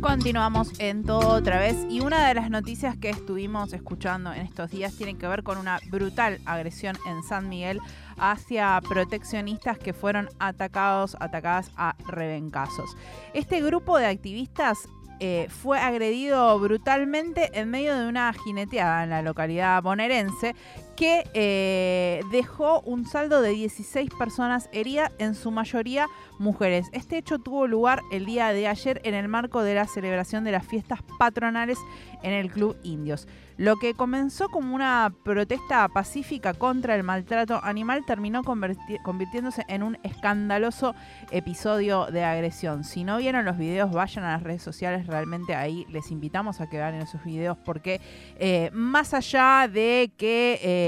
Continuamos en todo otra vez y una de las noticias que estuvimos escuchando en estos días tiene que ver con una brutal agresión en San Miguel hacia proteccionistas que fueron atacados, atacadas a rebencazos. Este grupo de activistas eh, fue agredido brutalmente en medio de una jineteada en la localidad bonaerense que eh, dejó un saldo de 16 personas heridas, en su mayoría mujeres. Este hecho tuvo lugar el día de ayer en el marco de la celebración de las fiestas patronales en el Club Indios. Lo que comenzó como una protesta pacífica contra el maltrato animal terminó convirtiéndose en un escandaloso episodio de agresión. Si no vieron los videos, vayan a las redes sociales, realmente ahí les invitamos a que vean esos videos porque eh, más allá de que... Eh,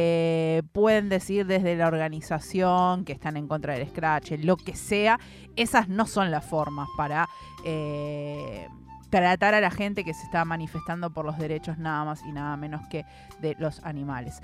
pueden decir desde la organización que están en contra del scratch, lo que sea, esas no son las formas para eh, tratar a la gente que se está manifestando por los derechos nada más y nada menos que de los animales.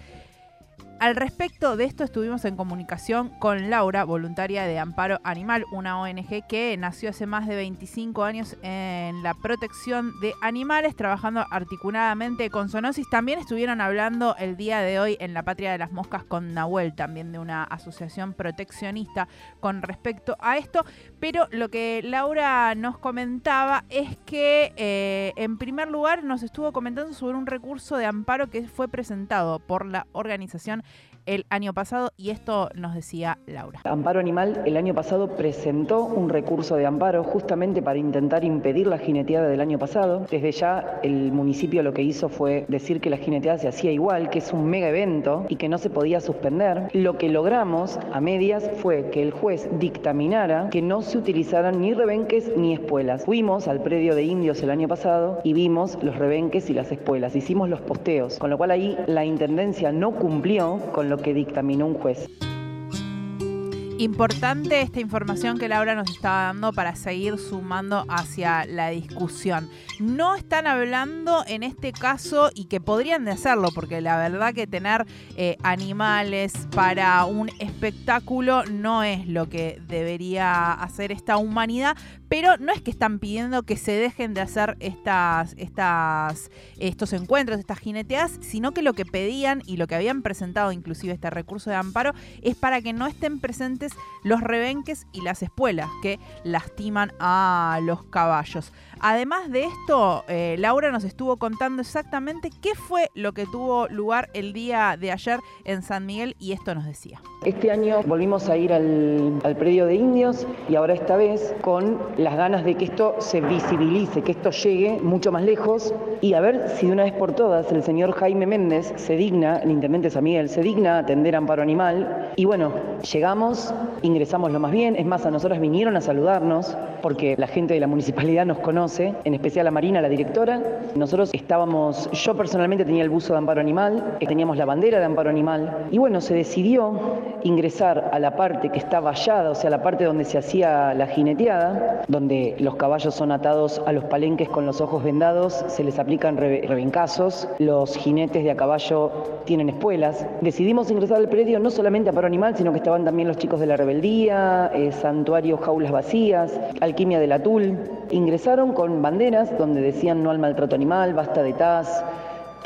Al respecto de esto estuvimos en comunicación con Laura, voluntaria de Amparo Animal, una ONG que nació hace más de 25 años en la protección de animales, trabajando articuladamente con Sonosis. También estuvieron hablando el día de hoy en la Patria de las Moscas con Nahuel, también de una asociación proteccionista con respecto a esto. Pero lo que Laura nos comentaba es que, eh, en primer lugar, nos estuvo comentando sobre un recurso de amparo que fue presentado por la organización el año pasado y esto nos decía Laura. Amparo Animal el año pasado presentó un recurso de amparo justamente para intentar impedir la jineteada del año pasado. Desde ya el municipio lo que hizo fue decir que la jineteada se hacía igual, que es un mega evento y que no se podía suspender. Lo que logramos a medias fue que el juez dictaminara que no se utilizaran ni rebenques ni espuelas. Fuimos al predio de indios el año pasado y vimos los rebenques y las espuelas. Hicimos los posteos, con lo cual ahí la intendencia no cumplió con lo que dictaminó un juez. Importante esta información que Laura nos estaba dando para seguir sumando hacia la discusión. No están hablando en este caso y que podrían de hacerlo, porque la verdad que tener eh, animales para un espectáculo no es lo que debería hacer esta humanidad, pero no es que están pidiendo que se dejen de hacer estas, estas, estos encuentros, estas jineteas, sino que lo que pedían y lo que habían presentado inclusive este recurso de amparo es para que no estén presentes los rebenques y las espuelas que lastiman a los caballos. Además de esto, eh, Laura nos estuvo contando exactamente qué fue lo que tuvo lugar el día de ayer en San Miguel y esto nos decía. Este año volvimos a ir al, al predio de indios y ahora esta vez con las ganas de que esto se visibilice, que esto llegue mucho más lejos y a ver si de una vez por todas el señor Jaime Méndez se digna, el intendente San Miguel, se digna a atender amparo animal. Y bueno, llegamos, ingresamos lo más bien, es más, a nosotras vinieron a saludarnos porque la gente de la municipalidad nos conoce en especial a Marina, la directora. Nosotros estábamos, yo personalmente tenía el buzo de amparo animal, teníamos la bandera de amparo animal, y bueno, se decidió ingresar a la parte que está vallada, o sea, la parte donde se hacía la jineteada, donde los caballos son atados a los palenques con los ojos vendados, se les aplican rebencazos, los jinetes de a caballo tienen espuelas. Decidimos ingresar al predio no solamente a amparo animal, sino que estaban también los chicos de la rebeldía, eh, santuario jaulas vacías, alquimia del atul. Ingresaron con banderas donde decían no al maltrato animal, basta de TAS,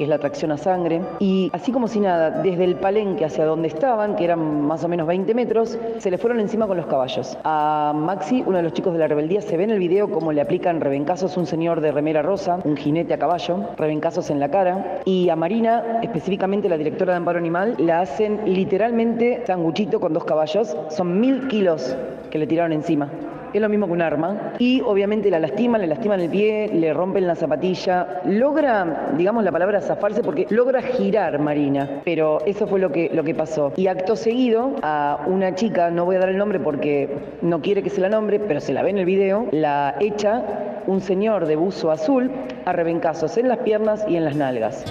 que es la tracción a sangre. Y así como si nada, desde el palenque hacia donde estaban, que eran más o menos 20 metros, se le fueron encima con los caballos. A Maxi, uno de los chicos de la rebeldía, se ve en el video cómo le aplican rebencazos un señor de remera rosa, un jinete a caballo, rebencazos en la cara. Y a Marina, específicamente la directora de Amparo Animal, la hacen literalmente sanguchito con dos caballos. Son mil kilos que le tiraron encima es lo mismo que un arma, y obviamente la lastiman, le lastiman el pie, le rompen la zapatilla, logra, digamos la palabra zafarse porque logra girar Marina, pero eso fue lo que, lo que pasó. Y acto seguido a una chica, no voy a dar el nombre porque no quiere que se la nombre, pero se la ve en el video, la echa un señor de buzo azul a rebencazos en las piernas y en las nalgas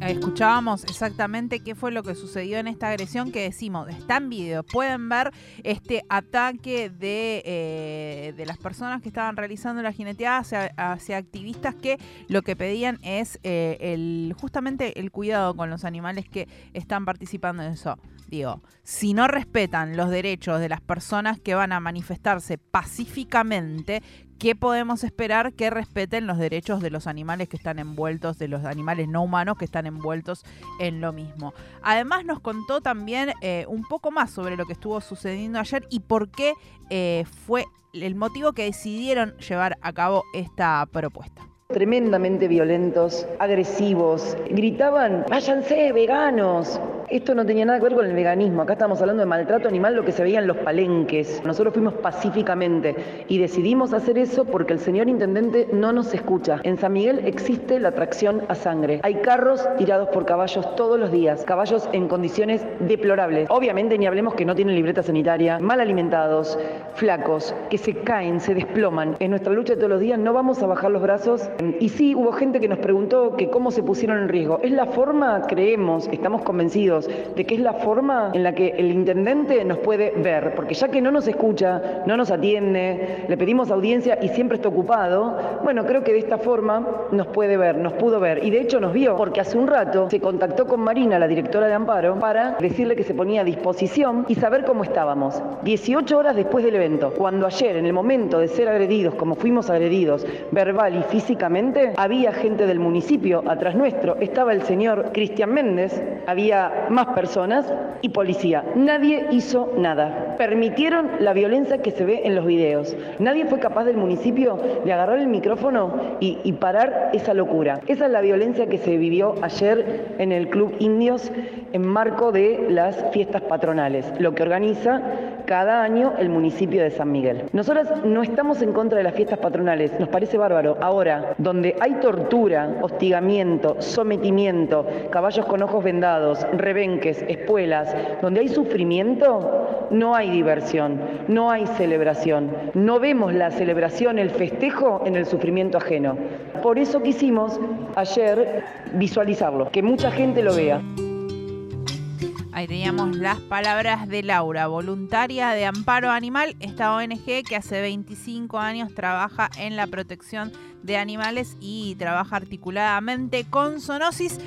escuchábamos exactamente qué fue lo que sucedió en esta agresión que decimos, está en video, pueden ver este ataque de, eh, de las personas que estaban realizando la jineteada hacia, activistas que lo que pedían es eh, el justamente el cuidado con los animales que están participando en eso. Digo, si no respetan los derechos de las personas que van a manifestarse pacíficamente, ¿qué podemos esperar que respeten los derechos de los animales que están envueltos, de los animales no humanos que están envueltos en lo mismo? Además nos contó también eh, un poco más sobre lo que estuvo sucediendo ayer y por qué eh, fue el motivo que decidieron llevar a cabo esta propuesta tremendamente violentos, agresivos, gritaban, váyanse, veganos. Esto no tenía nada que ver con el veganismo, acá estamos hablando de maltrato animal, lo que se veía en los palenques. Nosotros fuimos pacíficamente y decidimos hacer eso porque el señor intendente no nos escucha. En San Miguel existe la tracción a sangre. Hay carros tirados por caballos todos los días, caballos en condiciones deplorables. Obviamente ni hablemos que no tienen libreta sanitaria, mal alimentados, flacos, que se caen, se desploman. En nuestra lucha de todos los días no vamos a bajar los brazos y sí, hubo gente que nos preguntó que cómo se pusieron en riesgo. Es la forma, creemos, estamos convencidos de que es la forma en la que el intendente nos puede ver, porque ya que no nos escucha, no nos atiende, le pedimos audiencia y siempre está ocupado, bueno, creo que de esta forma nos puede ver, nos pudo ver. Y de hecho nos vio, porque hace un rato se contactó con Marina, la directora de Amparo, para decirle que se ponía a disposición y saber cómo estábamos. 18 horas después del evento, cuando ayer, en el momento de ser agredidos, como fuimos agredidos, verbal y físicamente, había gente del municipio atrás nuestro, estaba el señor Cristian Méndez, había más personas y policía. Nadie hizo nada. Permitieron la violencia que se ve en los videos. Nadie fue capaz del municipio de agarrar el micrófono y, parar esa locura. Esa es la violencia que se vivió ayer en el Club Indios en marco de las fiestas patronales, lo que organiza cada año el municipio de San Miguel. Nosotras no estamos en contra de las fiestas patronales, nos parece bárbaro. Ahora, donde hay tortura, hostigamiento, sometimiento, caballos con ojos vendados, rebenques, espuelas, donde hay sufrimiento, no hay diversión, no hay celebración. No vemos la celebración, el festejo en el sufrimiento ajeno. Por eso quisimos ayer visualizarlo, que mucha gente lo vea. Ahí teníamos las palabras de Laura, voluntaria de Amparo Animal, esta ONG que hace 25 años trabaja en la protección de animales y trabaja articuladamente con Zoonosis